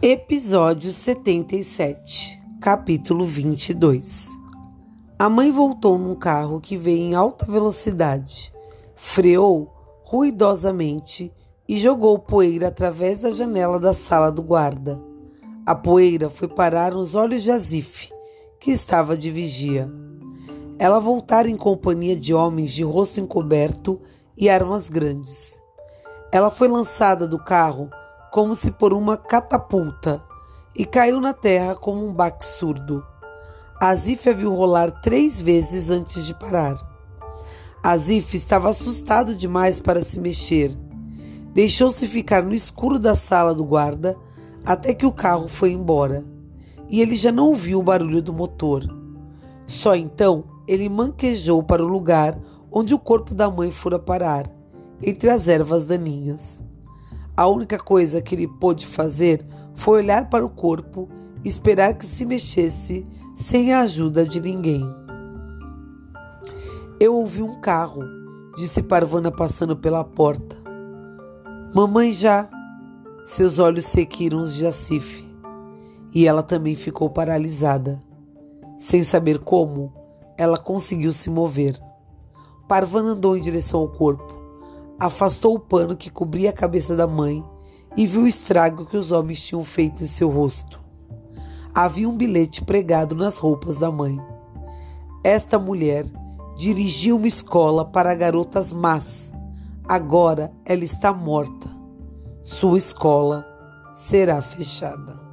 Episódio 77, capítulo 22. A mãe voltou num carro que veio em alta velocidade, freou ruidosamente e jogou poeira através da janela da sala do guarda. A poeira foi parar nos olhos de Azif, que estava de vigia. Ela voltara em companhia de homens de rosto encoberto e armas grandes. Ela foi lançada do carro como se por uma catapulta e caiu na terra como um baque surdo. Azif a viu rolar três vezes antes de parar. Azif estava assustado demais para se mexer. Deixou-se ficar no escuro da sala do guarda até que o carro foi embora e ele já não ouviu o barulho do motor. Só então ele manquejou para o lugar onde o corpo da mãe fora parar, entre as ervas daninhas. A única coisa que ele pôde fazer foi olhar para o corpo e esperar que se mexesse sem a ajuda de ninguém. Eu ouvi um carro, disse Parvana passando pela porta. Mamãe já. Seus olhos sequiram os de Jacif e ela também ficou paralisada. Sem saber como, ela conseguiu se mover. Parvana andou em direção ao corpo afastou o pano que cobria a cabeça da mãe e viu o estrago que os homens tinham feito em seu rosto. Havia um bilhete pregado nas roupas da mãe. Esta mulher dirigia uma escola para garotas más. Agora ela está morta. Sua escola será fechada.